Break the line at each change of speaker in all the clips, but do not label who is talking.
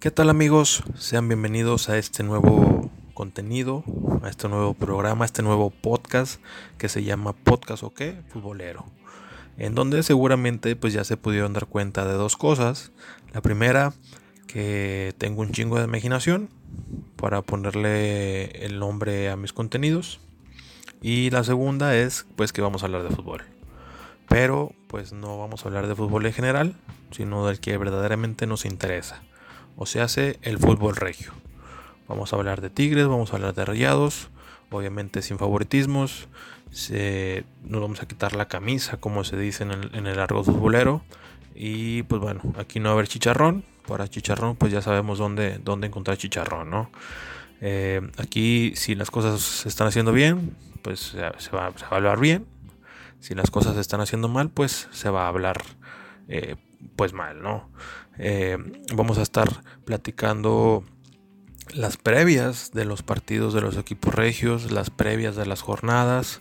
¿Qué tal amigos? Sean bienvenidos a este nuevo contenido, a este nuevo programa, a este nuevo podcast que se llama Podcast o qué? Futbolero. En donde seguramente pues ya se pudieron dar cuenta de dos cosas. La primera, que tengo un chingo de imaginación para ponerle el nombre a mis contenidos. Y la segunda es pues que vamos a hablar de fútbol. Pero pues no vamos a hablar de fútbol en general, sino del que verdaderamente nos interesa o se hace el fútbol regio. Vamos a hablar de Tigres, vamos a hablar de Rayados, obviamente sin favoritismos. nos vamos a quitar la camisa, como se dice en el, en futbolero. Y pues bueno, aquí no va a haber chicharrón. Para chicharrón, pues ya sabemos dónde, dónde encontrar chicharrón, ¿no? Eh, aquí, si las cosas se están haciendo bien, pues se va, se va, a hablar bien. Si las cosas se están haciendo mal, pues se va a hablar eh, pues mal, ¿no? Eh, vamos a estar platicando las previas de los partidos de los equipos regios, las previas de las jornadas,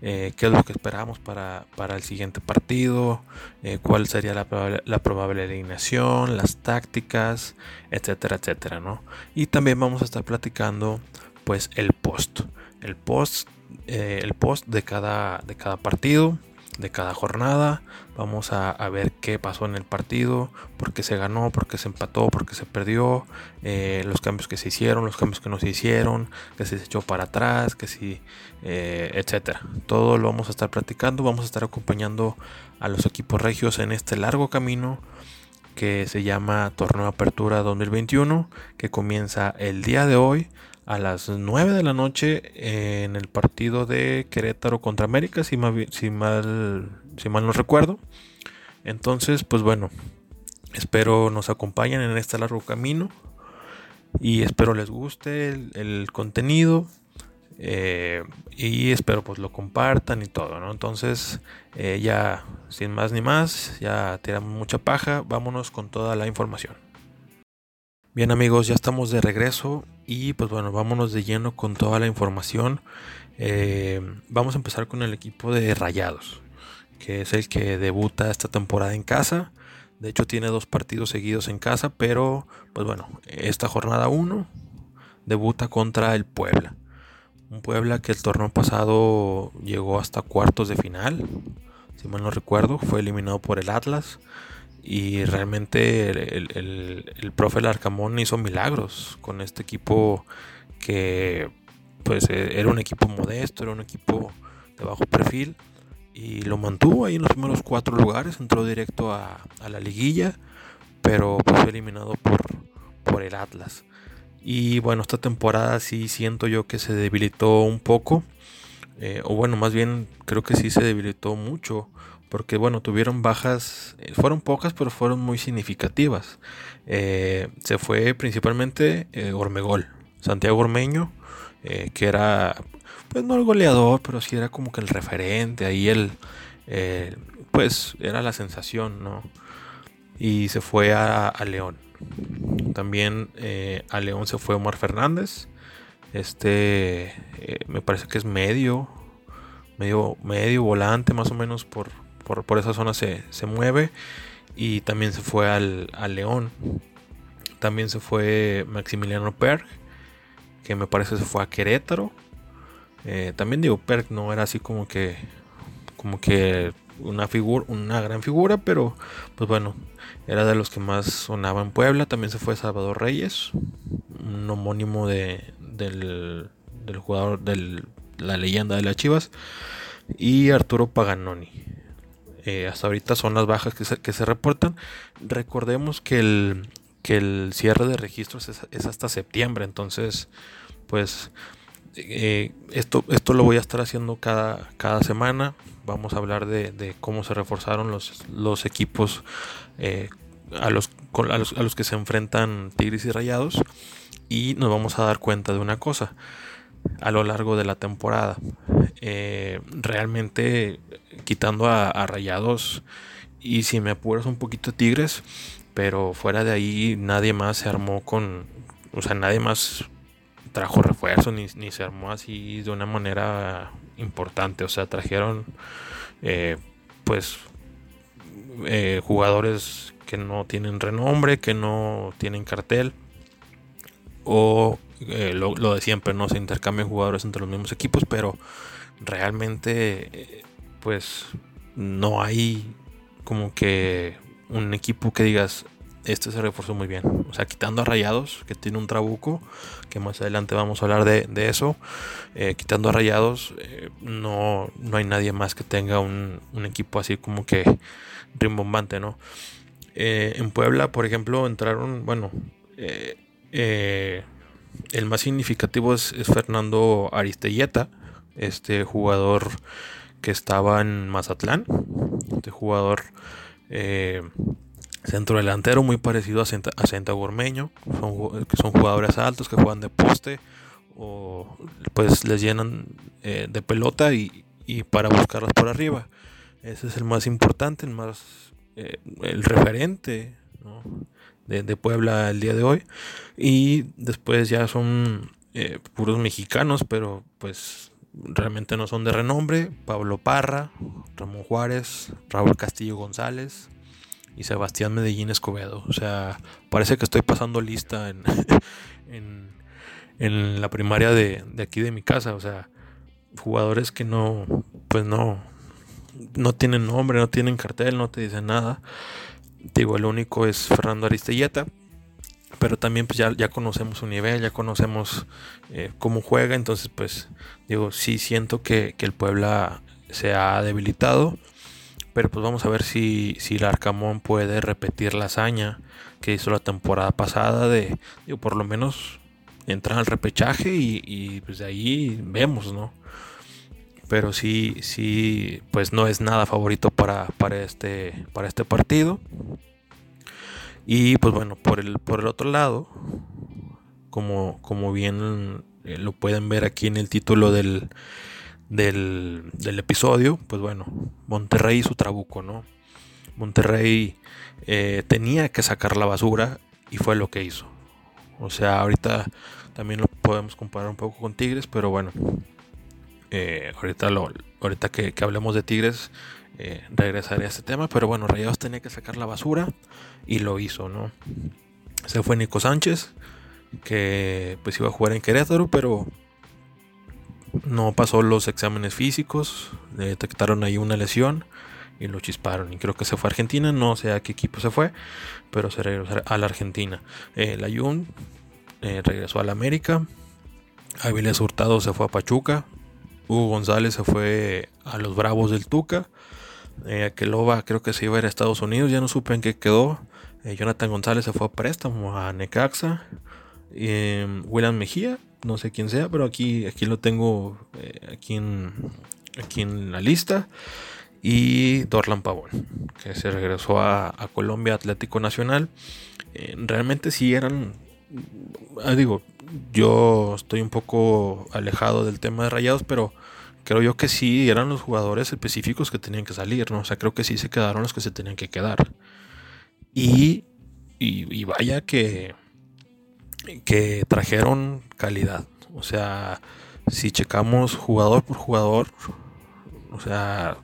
eh, qué es lo que esperamos para, el siguiente partido, eh, cuál sería la, la, probable alineación, las tácticas, etcétera, etcétera, ¿no? Y también vamos a estar platicando pues el post, el post, el post de cada, de cada partido, de cada jornada. Vamos a, ver qué pasó en el partido, por qué se ganó, por qué se empató, por qué se perdió, eh, los cambios que se hicieron, los cambios que no se hicieron, que se echó para atrás, que sí, eh, etcétera. Todo lo vamos a estar platicando, vamos a estar acompañando a los equipos regios en este largo camino que se llama Torneo Apertura 2021, que comienza el día de hoy a las 9 de la noche en el partido de Querétaro contra América, si mal, si mal, no recuerdo. Entonces, pues bueno, espero nos acompañen en este largo camino y espero les guste el, contenido eh, y espero pues lo compartan y todo, ¿no? Entonces, eh, ya sin más ni más, ya tiramos mucha paja, vámonos con toda la información. Bien amigos, ya estamos de regreso y pues bueno, vámonos de lleno con toda la información. Eh, vamos a empezar con el equipo de Rayados, que es el que debuta esta temporada en casa. De hecho tiene dos partidos seguidos en casa, pero pues bueno, esta jornada 1 debuta contra el Puebla. Un Puebla que el torneo pasado llegó hasta cuartos de final, si mal no recuerdo, fue eliminado por el Atlas. Y realmente el, el, profe Larcamón hizo milagros con este equipo que pues e, era un equipo modesto, era un equipo de bajo perfil y lo mantuvo ahí en los primeros cuatro lugares, entró directo a, la liguilla, pero pues, fue eliminado por, por el Atlas. Y bueno, esta temporada sí siento yo que se debilitó un poco, eh, o bueno, más bien creo que sí se debilitó mucho porque bueno, tuvieron bajas, eh, fueron pocas, pero fueron muy significativas. Eh, se fue principalmente eh, Santiago Ormeño, que era, pues no el goleador, pero sí era como que el referente, ahí él, pues era la sensación, ¿no? Y se fue a, a León. También a León se fue Omar Fernández, este, me parece que es medio, medio, medio volante más o menos por, por, esa zona se, mueve. Y también se fue al, León. También se fue Maximiliano Perg, que me parece se fue a Querétaro. Eh, también digo, Perg no era así como que, como que una figura, una gran figura, pero pues bueno, era de los que más sonaba en Puebla. También se fue Salvador Reyes, un homónimo de, del, del jugador de la leyenda de las Chivas, y Arturo Paganoni. Eh, hasta ahorita son las bajas que se, reportan. Recordemos que el, que el cierre de registros es, hasta septiembre, entonces pues eh, esto, esto lo voy a estar haciendo cada, cada semana. Vamos a hablar de, cómo se reforzaron los, los equipos eh, a, los, a, los, a los que se enfrentan Tigres y Rayados. Y nos vamos a dar cuenta de una cosa a lo largo de la temporada. Eh, realmente quitando a, Rayados y si me apuras un poquito Tigres, pero fuera de ahí nadie más se armó con, o sea, nadie más trajo refuerzo ni, se armó así de una manera importante, o sea, trajeron eh, pues eh, jugadores que no tienen renombre, que no tienen cartel. O eh, lo, de siempre, no se intercambian jugadores entre los mismos equipos, pero realmente eh, pues no hay como que un equipo que digas, este se reforzó muy bien. O sea, quitando a Rayados, que tiene un trabuco, que más adelante vamos a hablar de, eso. Eh, quitando a Rayados, no, no hay nadie más que tenga un, equipo así como que rimbombante, ¿no? En Puebla, por ejemplo, entraron, bueno, el más significativo es, Fernando Aristelleta, este jugador que estaba en Mazatlán, este jugador Centro delantero muy parecido a Senta, a Gormeño, son, que son jugadores altos que juegan de poste o pues les llenan eh, de pelota y, para buscarlas por arriba. Ese es el más importante, el más eh, el referente de, Puebla el día de hoy. Y después ya son eh, puros mexicanos, pero pues realmente no son de renombre. Pablo Parra, Ramón Juárez, Raúl Castillo González, y Sebastián Medellín Escobedo. O sea, parece que estoy pasando lista en, en, la primaria de, aquí de mi casa. O sea, jugadores que no, pues no, no tienen nombre, no tienen cartel, no te dicen nada. Digo, el único es Fernando Aristelleta. Pero también pues ya, ya conocemos su nivel, ya conocemos eh, cómo juega. Entonces pues digo, sí siento que, que el Puebla se ha debilitado pero pues vamos a ver si, si el Arcamón puede repetir la hazaña que hizo la temporada pasada de, digo, por lo menos entrar al repechaje y, pues de ahí vemos, ¿no? Pero sí, sí, pues no es nada favorito para, para, este, para este partido. Y pues bueno, por el, por el otro lado, como, como bien eh, lo pueden ver aquí en el título del, del, episodio, pues bueno, Monterrey y su trabuco, ¿no? Monterrey eh, tenía que sacar la basura y fue lo que hizo. O sea, ahorita también lo podemos comparar un poco con Tigres, pero bueno, eh, ahorita, lo, ahorita que, hablemos de Tigres, eh, regresaré a este tema, pero bueno, Rayados tenía que sacar la basura y lo hizo, ¿no? Se fue Nico Sánchez, que pues iba a jugar en Querétaro, pero no pasó los exámenes físicos, detectaron ahí una lesión y lo chisparon. Y creo que se fue a Argentina, no sé a qué equipo se fue, pero se regresó a la Argentina. El Ayun eh, regresó a la América, Avilés Hurtado se fue a Pachuca, Hugo González se fue a los Bravos del Tuca, eh, Aqueloba creo que se iba a ir a Estados Unidos, ya no supe en qué quedó. Eh, Jonathan González se fue a préstamo a Necaxa. Eh, William Mejía no sé quién sea, pero aquí, aquí lo tengo eh, aquí, en, aquí en la lista. Y Dorlan Pavón, que se regresó a, Colombia Atlético Nacional. Eh, realmente sí eran, digo, yo estoy un poco alejado del tema de rayados, pero creo yo que sí eran los jugadores específicos que tenían que salir, ¿no? O sea, creo que sí se quedaron los que se tenían que quedar. Y, y vaya que que trajeron calidad. O sea, si checamos jugador por jugador, o sea,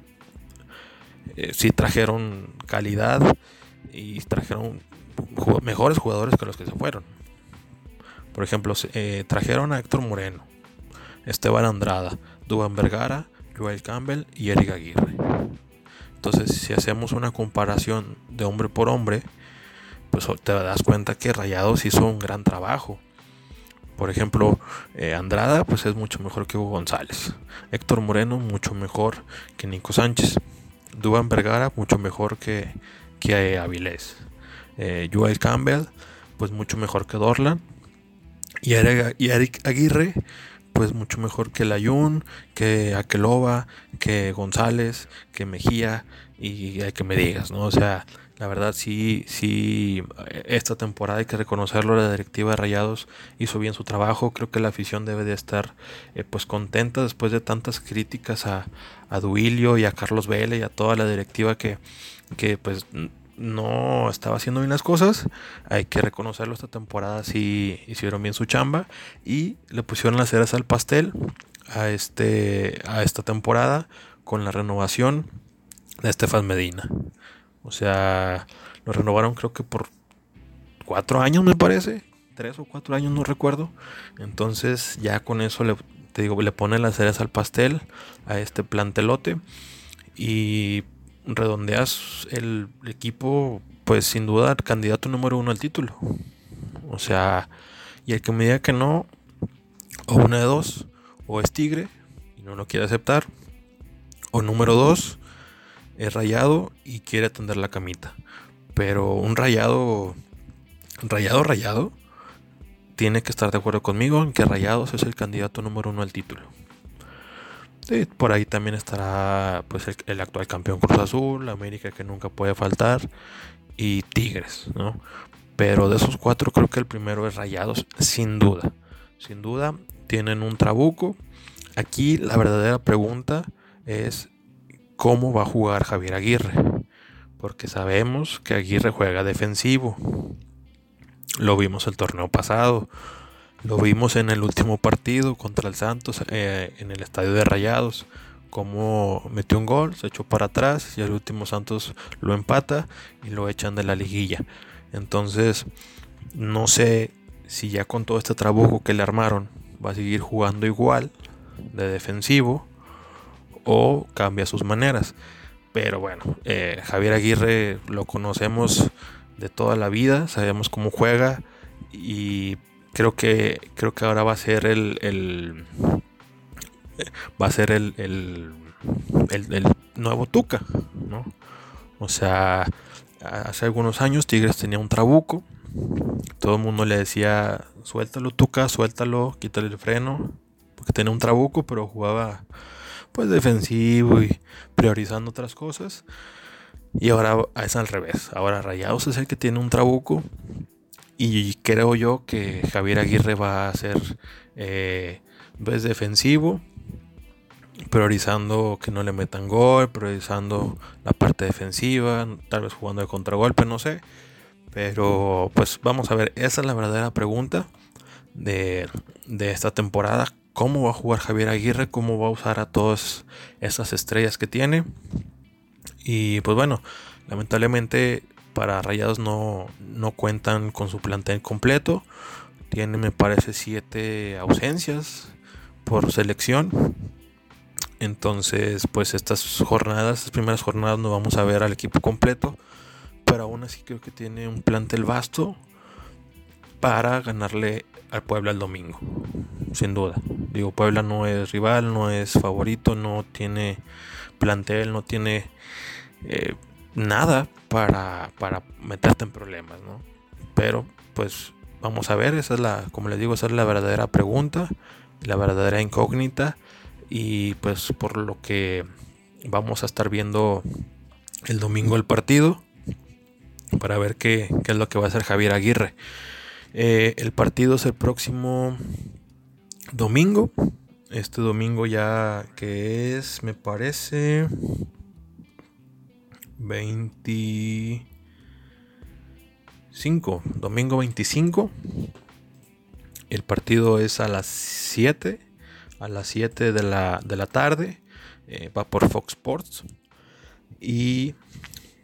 eh, si trajeron calidad y trajeron mejores jugadores que los que se fueron. Por ejemplo, eh, trajeron a Héctor Moreno, Esteban Andrada, Duban Vergara, Joel Campbell y Eric Aguirre. Entonces, si hacemos una comparación de hombre por hombre, pues te das cuenta que Rayados hizo un gran trabajo. Por ejemplo, eh, Andrada pues es mucho mejor que Hugo González. Héctor Moreno mucho mejor que Nico Sánchez. Duban Vergara mucho mejor que, que Avilés. Eh, Joel Campbell pues mucho mejor que Dorlan. Y Eric, Aguirre pues mucho mejor que Layun, que Aqueloba, que González, que Mejía y que me digas, ¿no? O sea, la verdad sí, sí, esta temporada hay que reconocerlo, la directiva de Rayados hizo bien su trabajo, creo que la afición debe de estar eh, pues contenta después de tantas críticas a, a Duilio y a Carlos Vélez y a toda la directiva que, que pues no estaba haciendo bien las cosas, hay que reconocerlo esta temporada sí hicieron bien su chamba y le pusieron las ceras al pastel a, este, a esta temporada con la renovación de Estefan Medina. O sea, Lo renovaron creo que por cuatro años me parece. Tres o cuatro años, no recuerdo. Entonces ya con eso le, te digo, le pone las cereza al pastel a este plantelote. Y redondeas el equipo, pues sin duda, candidato número uno al título. O sea, y el que me diga que no, o una de dos, o es tigre y no lo quiere aceptar, o número dos, es rayado y quiere atender la camita. Pero un rayado, rayado, rayado, tiene que estar de acuerdo conmigo en que Rayados es el candidato número uno al título. Por ahí también estará pues el, actual campeón Cruz Azul, América que nunca puede faltar y Tigres, ¿no? Pero de esos cuatro creo que el primero es Rayados, sin duda. Sin duda tienen un trabuco. Aquí la verdadera pregunta es cómo va a jugar Javier Aguirre. Porque sabemos que Aguirre juega defensivo. Lo vimos el torneo pasado. Lo vimos en el último partido contra el Santos eh, en el estadio de Rayados. Como metió un gol, se echó para atrás y el último Santos lo empata y lo echan de la liguilla. Entonces, no sé si ya con todo este trabajo que le armaron va a seguir jugando igual de defensivo o cambia sus maneras. Pero bueno, eh, Javier Aguirre lo conocemos de toda la vida, sabemos cómo juega y creo que creo que ahora va a ser el, va a ser el, el, nuevo Tuca, ¿no? O sea, hace algunos años Tigres tenía un trabuco, todo el mundo le decía suéltalo Tuca, suéltalo, quítale el freno, porque tenía un trabuco, pero jugaba pues defensivo y priorizando otras cosas. Y ahora es al revés. Ahora Rayados es el que tiene un trabuco. Y creo yo que Javier Aguirre va a ser eh, pues, defensivo. Priorizando que no le metan gol. Priorizando la parte defensiva. Tal vez jugando de contragolpe, no sé. Pero pues vamos a ver. Esa es la verdadera pregunta de, de esta temporada. ¿Cómo va a jugar Javier Aguirre? ¿Cómo va a usar a todas esas estrellas que tiene? Y pues bueno, lamentablemente para Rayados no, no cuentan con su plantel completo. Tiene, me parece, siete ausencias por selección. Entonces, pues estas jornadas, estas primeras jornadas no vamos a ver al equipo completo. Pero aún así creo que tiene un plantel vasto para ganarle al Puebla el domingo. Sin duda. Digo, Puebla no es rival, no es favorito, no tiene plantel, no tiene eh, nada para, para meterte en problemas, ¿no? Pero pues vamos a ver, esa es la, como les digo, esa es la verdadera pregunta, la verdadera incógnita y pues por lo que vamos a estar viendo el domingo el partido para ver qué, qué es lo que va a hacer Javier Aguirre. Eh, el partido es el próximo domingo. Este domingo ya que es, me parece, 25, domingo 25. El partido es a las 7, a las 7 de la, de la tarde. Eh, va por Fox Sports. Y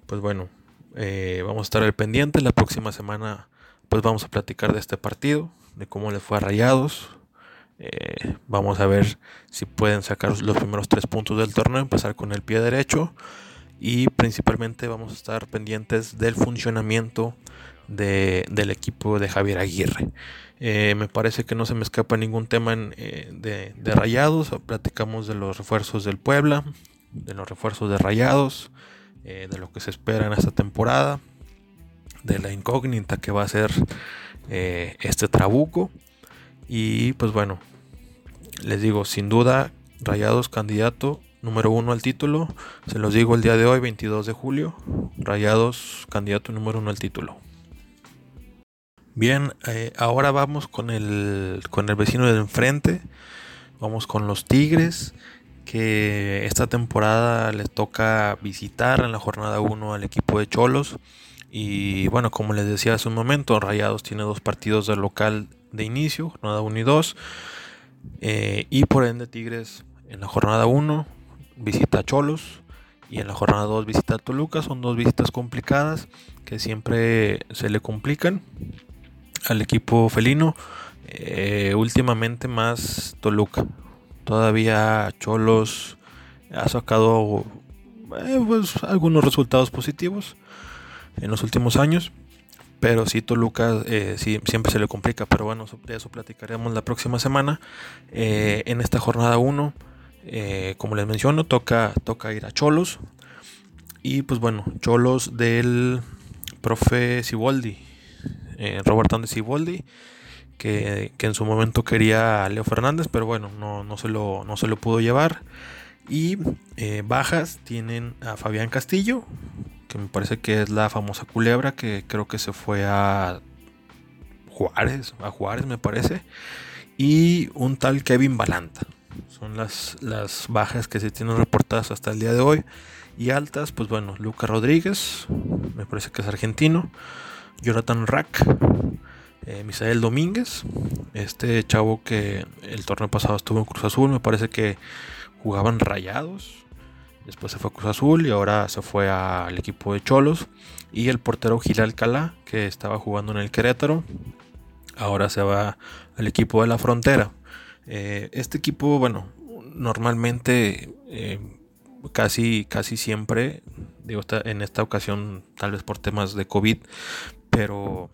pues bueno, eh, vamos a estar al pendiente. La próxima semana pues vamos a platicar de este partido, de cómo les fue a Rayados. Eh, vamos a ver si pueden sacar los primeros tres puntos del torneo, empezar con el pie derecho y principalmente vamos a estar pendientes del funcionamiento del equipo de Javier Aguirre. Eh, me parece que no se me escapa ningún tema eh, de, Rayados. Platicamos de los refuerzos del Puebla, de los refuerzos de Rayados, eh, de lo que se espera en esta temporada, de la incógnita que va a ser este trabuco. Y pues bueno, les digo, sin duda, Rayados candidato número uno al título. Se los digo el día de hoy, 22 de julio. Rayados, candidato número uno al título. Bien, eh, ahora vamos con el, con el vecino de enfrente. Vamos con los Tigres, que esta temporada les toca visitar en la jornada 1 al equipo de Cholos. Y bueno, como les decía hace un momento, Rayados tiene dos partidos de local de inicio, jornada 1 y 2. Eh, y por ende Tigres en la jornada 1 visita a Cholos y en la jornada 2 visita a Toluca. Son dos visitas complicadas que siempre se le complican al equipo felino. Eh, últimamente más Toluca. Todavía Cholos ha sacado eh, pues, algunos resultados positivos en los últimos años. Pero sí, Toluca eh, sí, siempre se le complica. Pero bueno, de eso platicaremos la próxima semana. En esta jornada 1, como les menciono, toca, toca ir a Cholos. Y pues bueno, Cholos del profe Siboldi, Roberto Andes Siboldi. Que, que, en su momento quería a Leo Fernández, pero bueno, no, no, se, lo, no se lo pudo llevar. Y eh, bajas tienen a Fabián Castillo, que me parece que es la famosa culebra que creo que se fue a Juárez, a Juárez me parece. Y un tal Kevin Balanta. Son las, las bajas que se tienen reportadas hasta el día de hoy. Y altas, pues bueno, Lucas Rodríguez, me parece que es argentino. Jonathan Rack, eh, Misael Domínguez, este chavo que el torneo pasado estuvo en Cruz Azul, me parece que jugaban rayados. Después se fue a Cruz Azul y ahora se fue al equipo de Cholos. Y el portero Gil Alcalá, que estaba jugando en el Querétaro, ahora se va al equipo de la frontera. Eh, este equipo, bueno, normalmente eh, casi, casi siempre, digo, en esta ocasión tal vez por temas de COVID, pero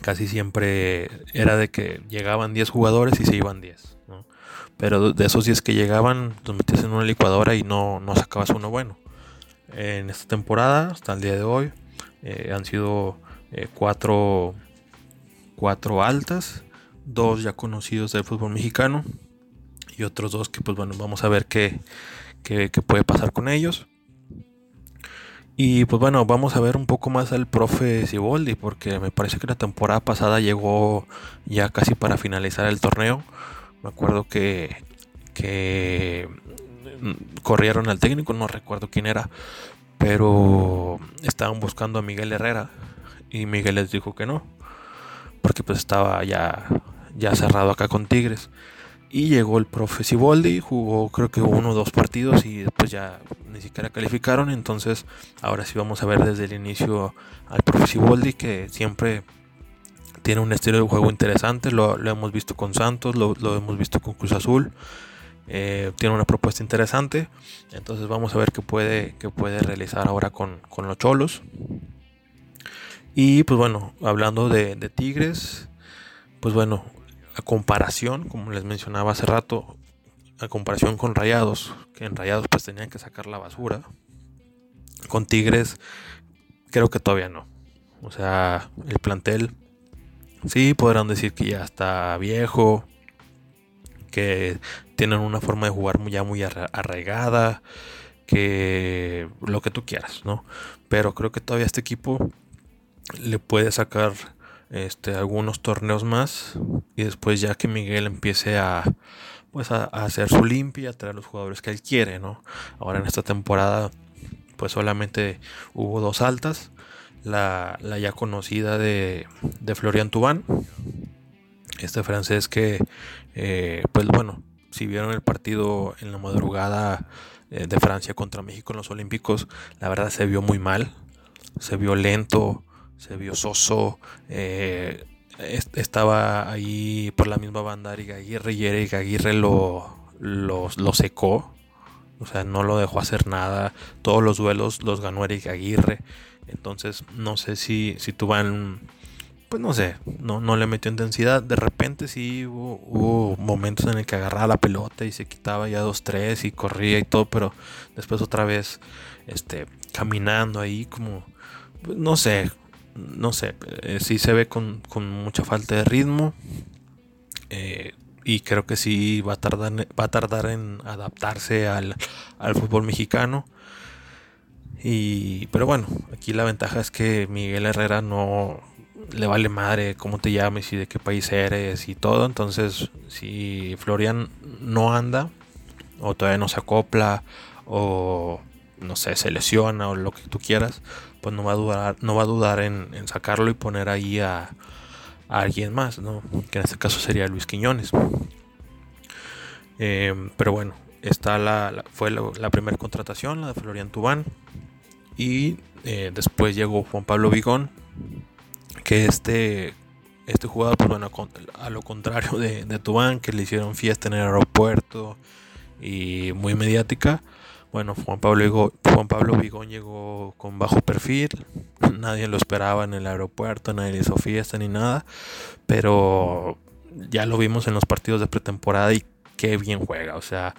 casi siempre era de que llegaban 10 jugadores y se iban 10. Pero de esos 10 que llegaban, los metías en una licuadora y no, no sacabas uno bueno. En esta temporada, hasta el día de hoy, eh, han sido eh, cuatro, cuatro altas, dos ya conocidos del fútbol mexicano y otros dos que pues bueno, vamos a ver qué, qué, puede pasar con ellos. Y pues bueno, vamos a ver un poco más al profe Siboldi, porque me parece que la temporada pasada llegó ya casi para finalizar el torneo. Me acuerdo que, que corrieron al técnico, no recuerdo quién era, pero estaban buscando a Miguel Herrera y Miguel les dijo que no, porque pues estaba ya, ya cerrado acá con Tigres. Y llegó el profe Siboldi, jugó creo que uno o dos partidos y después ya ni siquiera calificaron. Entonces ahora sí vamos a ver desde el inicio al profe Siboldi que siempre tiene un estilo de juego interesante, lo, hemos visto con Santos, lo, hemos visto con Cruz Azul. Eh, tiene una propuesta interesante. Entonces vamos a ver qué puede, qué puede realizar ahora con, los Cholos. Y pues bueno, hablando de, Tigres, pues bueno, a comparación, como les mencionaba hace rato, a comparación con Rayados, que en Rayados pues tenían que sacar la basura. Con Tigres creo que todavía no. O sea, el plantel Sí, podrán decir que ya está viejo, que tienen una forma de jugar ya muy arraigada, que lo que tú quieras, ¿no? Pero creo que todavía este equipo le puede sacar este, algunos torneos más y después ya que Miguel empiece a pues a, hacer su limpia, a traer los jugadores que él quiere, ¿no? Ahora en esta temporada pues solamente hubo dos altas la, ya conocida de, de, Florian Tubán, este francés que, eh, pues bueno, si vieron el partido en la madrugada eh, de Francia contra México en los Olímpicos, la verdad se vio muy mal, se vio lento, se vio soso, eh, estaba ahí por la misma banda Aguirre y Eric Aguirre lo, lo, secó, o sea, no lo dejó hacer nada. Todos los duelos los ganó Eric Aguirre. Entonces, no sé si, si van pues no sé, no, no le metió intensidad. De repente sí hubo, momentos en el que agarraba la pelota y se quitaba ya dos, tres y corría y todo, pero después otra vez, este, caminando ahí como, pues, no sé, no sé, eh, sí se ve con, mucha falta de ritmo. Eh, y creo que sí va a tardar, va a tardar en adaptarse al, al fútbol mexicano. Y, pero bueno, aquí la ventaja es que Miguel Herrera no le vale madre cómo te llames y de qué país eres y todo. Entonces, si Florian no anda, o todavía no se acopla, o no sé, se lesiona, o lo que tú quieras, pues no va a dudar, no va a dudar en, sacarlo y poner ahí a, alguien más, ¿no? Que en este caso sería Luis Quiñones. Eh, pero bueno, está la, fue la, primera contratación, la de Florian Tubán. Y eh, después llegó Juan Pablo Vigón, que este, este jugador, pues bueno, a lo contrario de, de Tubán, que le hicieron fiesta en el aeropuerto y muy mediática. Bueno, Juan Pablo, Juan Pablo Vigón llegó con bajo perfil, nadie lo esperaba en el aeropuerto, nadie le hizo fiesta ni nada, pero ya lo vimos en los partidos de pretemporada y qué bien juega. O sea,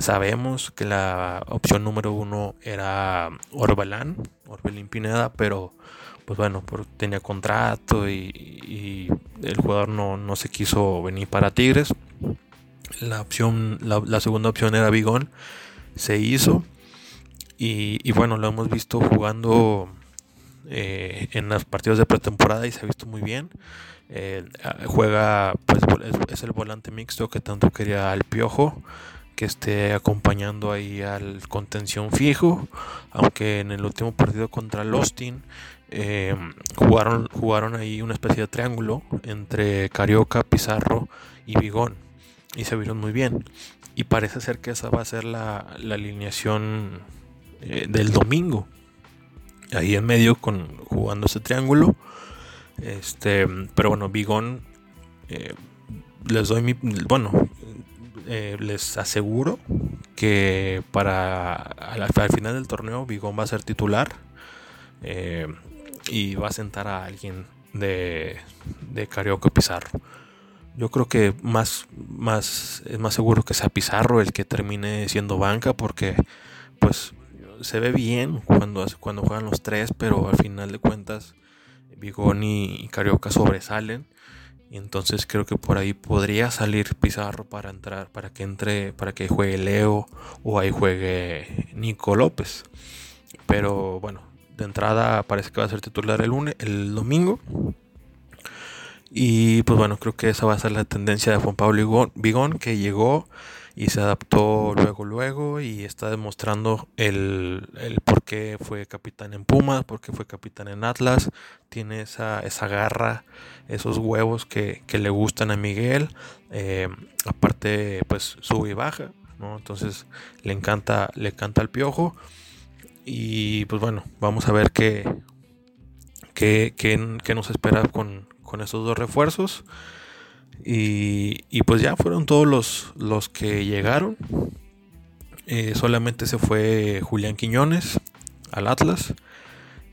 sabemos que la opción número uno era Orbelán, Orbelín Pineda, pero pues bueno, tenía contrato y, el jugador no, se quiso venir para Tigres. La opción, la, segunda opción era Bigón, se hizo. Y, bueno, lo hemos visto jugando eh, en los partidos de pretemporada y se ha visto muy bien. Eh, juega, pues es, el volante mixto que tanto quería al Piojo, que esté acompañando ahí al contención fijo, aunque en el último partido contra el Austin eh, jugaron, jugaron ahí una especie de triángulo entre Carioca, Pizarro y Vigón y se vieron muy bien. Y parece ser que esa va a ser la, alineación eh, del domingo. Ahí en medio con jugando ese triángulo este, pero bueno, Bigón, eh, les doy mi. Bueno, eh, les aseguro que para al, final del torneo Bigón va a ser titular y va a sentar a alguien de, de Carioca Pizarro. Yo creo que más, más es más seguro que sea Pizarro el que termine siendo banca porque pues se ve bien cuando, cuando juegan los tres, pero al final de cuentas Bigón y Carioca sobresalen. Y entonces creo que por ahí podría salir Pizarro para entrar, para que entre, para que juegue Leo o ahí juegue Nico López. Pero bueno, de entrada parece que va a ser titular el lunes, el domingo. Y pues bueno, creo que esa va a ser la tendencia de Juan Pablo Bigón, que llegó y se adaptó luego, luego y está demostrando el, el por qué fue capitán en Pumas, por qué fue capitán en Atlas, tiene esa, esa garra, esos huevos que, le gustan a Miguel, eh, aparte pues sube y baja, ¿no? entonces le encanta, le encanta el piojo y pues bueno, vamos a ver qué, qué, qué, nos espera con, con esos dos refuerzos. Y, pues ya fueron todos los, los que llegaron. Eh, solamente se fue Julián Quiñones al Atlas.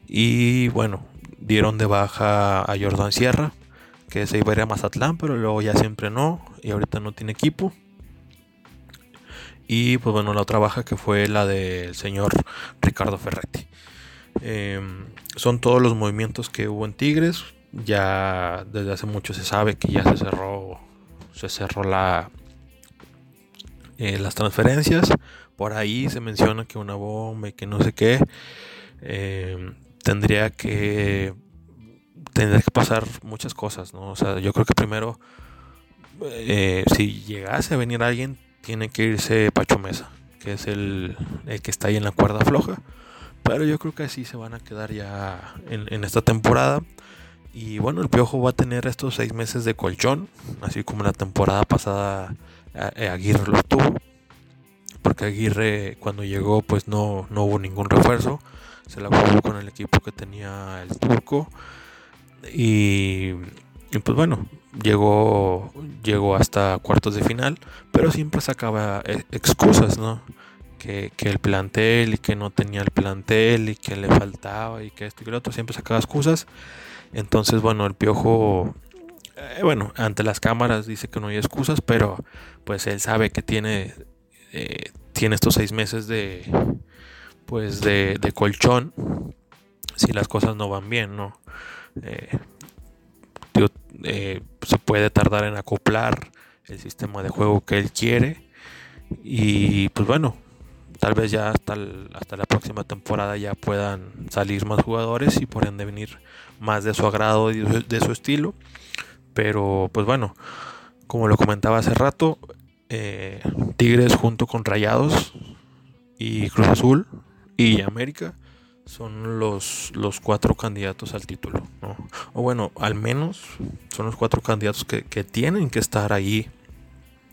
Y bueno, dieron de baja a Jordan Sierra, que se iba a ir a Mazatlán, pero luego ya siempre no. Y ahorita no tiene equipo. Y pues bueno, la otra baja que fue la del señor Ricardo Ferretti. Em, son todos los movimientos que hubo en Tigres ya desde hace mucho se sabe que ya se cerró se cerró la eh, las transferencias. Por ahí se menciona que una bomba y que no sé qué eh, tendría que tendría que pasar muchas cosas no o sea yo creo que primero eh, si llegase a venir alguien tiene que irse Pacho Mesa que es el, el que está ahí en la cuerda floja. Pero yo creo que así se van a quedar ya en, en esta temporada y bueno, el Piojo va a tener estos seis meses de colchón, así como la temporada pasada eh, Aguirre lo tuvo. Porque Aguirre cuando llegó pues no, no hubo ningún refuerzo. Se la jugó con el equipo que tenía el turco. Y, pues bueno, llegó, llegó hasta cuartos de final. Pero siempre sacaba eh, excusas, ¿no? Que, que, el plantel y que no tenía el plantel y que le faltaba y que esto y lo otro. Siempre sacaba excusas. Entonces, bueno, el piojo, eh, bueno, ante las cámaras dice que no hay excusas, pero pues él sabe que tiene, eh, tiene estos seis meses de, pues de, colchón si las cosas no van bien, ¿no? Eh, se puede tardar en acoplar el sistema de juego que él quiere y pues bueno, tal vez ya hasta, la próxima temporada ya puedan salir más jugadores y por venir más de su agrado y de su estilo. Pero pues bueno, como lo comentaba hace rato, eh, Tigres junto con Rayados y Cruz Azul y América son los, los cuatro candidatos al título. O bueno, al menos son los cuatro candidatos que, que tienen que estar ahí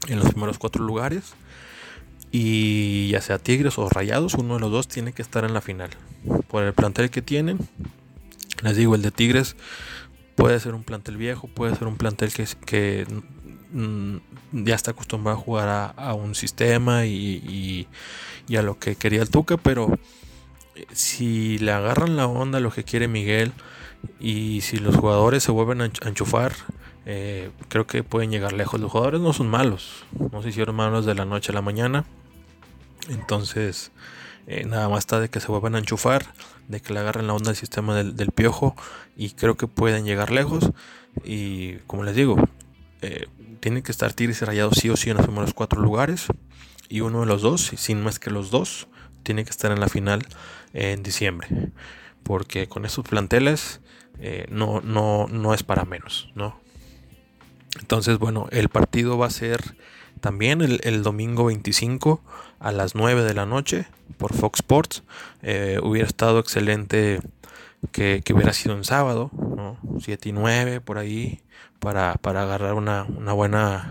en los primeros cuatro lugares. Y ya sea Tigres o Rayados, uno de los dos tiene que estar en la final. Por el plantel que tienen, les digo, el de Tigres puede ser un plantel viejo, puede ser un plantel que, que mm, ya está acostumbrado a jugar a, un sistema y, y, a lo que quería el Tuca, pero si le agarran la onda lo que quiere Miguel y si los jugadores se vuelven a enchufar, eh, creo que pueden llegar lejos. Los jugadores no son malos, no se hicieron malos de la noche a la mañana. Entonces, eh, nada más está de que se vuelvan a enchufar, de que le agarren la onda al sistema del, piojo y creo que pueden llegar lejos. Y como les digo, eh, tienen que estar Tigres y Rayados sí o sí en los primeros cuatro lugares. Y uno de los dos, sin más que los dos, tiene que estar en la final en diciembre. Porque con esos planteles no, no, no es para menos, ¿no? Entonces, bueno, el partido va a ser también el, domingo 25 a las 9 de la noche por Fox Sports. Eh, hubiera estado excelente que, hubiera sido un sábado, ¿no? 7 y 9 por ahí, para, agarrar una, buena...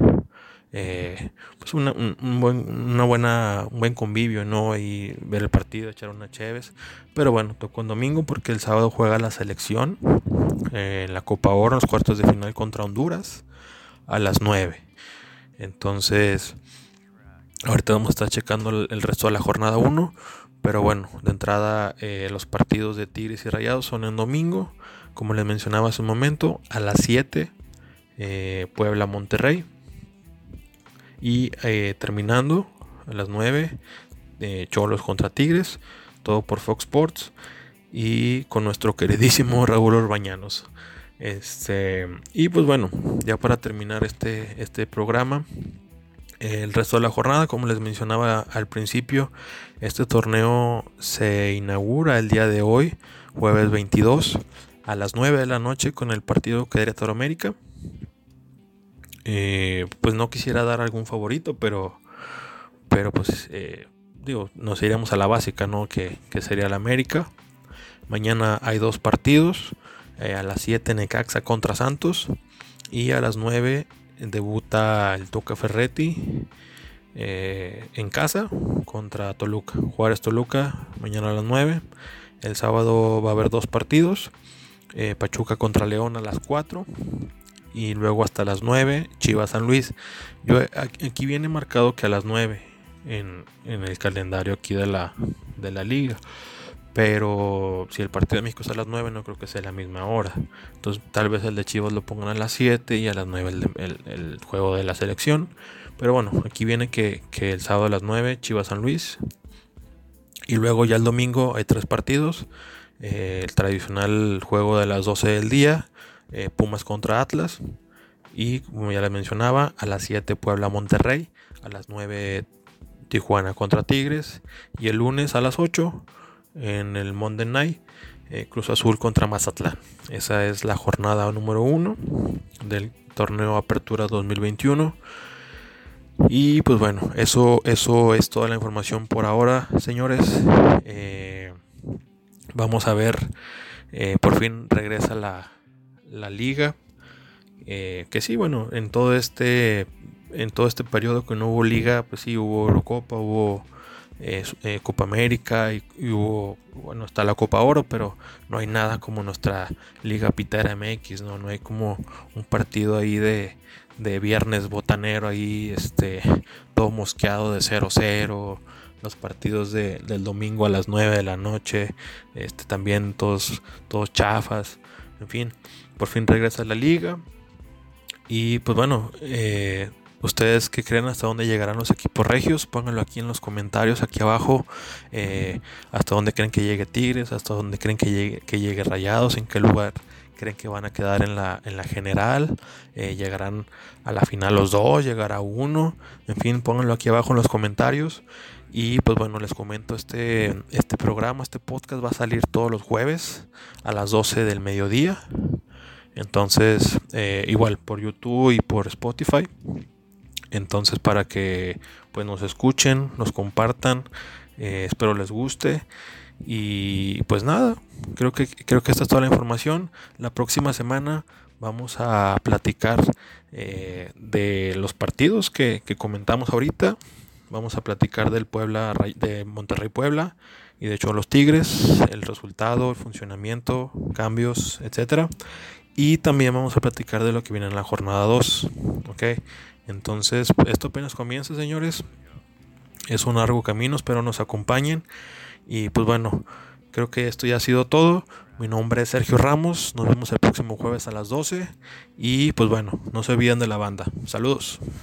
Eh, pues una, un, buen, una buena, un buen convivio, ¿no? Y ver el partido, echar una chéves. Pero bueno, tocó un domingo porque el sábado juega la selección eh, en la Copa Oro, en los cuartos de final contra Honduras a las 9. Entonces, ahorita vamos a estar checando el, resto de la jornada 1. Pero bueno, de entrada eh, los partidos de Tigres y Rayados son en domingo, como les mencionaba hace un momento, a las 7, eh, Puebla-Monterrey. Y eh, terminando a las 9, Cholos contra Tigres, todo por Fox Sports. Y con nuestro queridísimo Raúl Orbañanos. Este, y pues bueno, ya para terminar este, este programa, el resto de la jornada, como les mencionaba al principio, este torneo se inaugura el día de hoy, jueves 22, a las 9 de la noche con el partido Querétaro América. Eh, pues no quisiera dar algún favorito, pero, pero pues eh, digo, nos iremos a la básica, ¿no? Que, que sería la América. Mañana hay dos partidos. Eh, a las 7 Necaxa contra Santos. Y a las 9 debuta el Toca Ferretti eh, en casa contra Toluca. Juárez Toluca mañana a las 9. El sábado va a haber dos partidos. Eh, Pachuca contra León a las 4. Y luego hasta las 9 Chivas San Luis. Yo, aquí viene marcado que a las 9 en, en el calendario aquí de la, de la liga. Pero si el partido de México es a las 9, no creo que sea la misma hora. Entonces, tal vez el de Chivas lo pongan a las 7 y a las 9 el, juego de la selección. Pero bueno, aquí viene que, el sábado a las 9, Chivas San Luis. Y luego ya el domingo hay tres partidos. Eh, el tradicional juego de las 12 del día, eh, Pumas contra Atlas. Y como ya les mencionaba, a las 7 Puebla Monterrey. A las 9 Tijuana contra Tigres. Y el lunes a las 8 en el Monday Night. Eh, Cruz Azul contra Mazatlán. Esa es la jornada número uno del torneo Apertura 2021. Y pues bueno, eso, eso es toda la información por ahora, señores. Eh, vamos a ver, eh, por fin regresa la, la liga. que sí, bueno, en todo este en todo este periodo que no hubo liga, pues sí hubo Eurocopa, hubo eh, Copa América y, bueno, está la Copa Oro, pero no hay nada como nuestra Liga Pitera MX, ¿no? No hay como un partido ahí de, de viernes botanero ahí, este, todo mosqueado de 0-0 los partidos de, del domingo a las 9 de la noche, este, también todos, todos chafas, en fin, por fin regresa a la liga. Y pues bueno, eh, ¿Ustedes qué creen hasta dónde llegarán los equipos regios? Pónganlo aquí en los comentarios, aquí abajo. Eh, ¿Hasta dónde creen que llegue Tigres? ¿Hasta dónde creen que llegue, que llegue Rayados? ¿En qué lugar creen que van a quedar en la, en la general? Eh, ¿Llegarán a la final los dos? ¿Llegará uno? En fin, pónganlo aquí abajo en los comentarios. Y pues bueno, les comento, este, este programa, este podcast va a salir todos los jueves a las 12 del mediodía. Entonces, eh, igual por YouTube y por Spotify. Entonces para que pues nos escuchen, nos compartan, eh, espero les guste. Y pues nada, creo que, creo que esta es toda la información. La próxima semana vamos a platicar eh, de los partidos que, comentamos ahorita. Vamos a platicar del Puebla, de Monterrey Puebla y de hecho los Tigres, el resultado, el funcionamiento, cambios, etcétera. Y también vamos a platicar de lo que viene en la jornada 2. Ok, entonces esto apenas comienza, señores. Es un largo camino, espero nos acompañen. Y pues bueno, creo que esto ya ha sido todo. Mi nombre es Sergio Ramos. Nos vemos el próximo jueves a las 12. Y pues bueno, no se olviden de la banda. Saludos.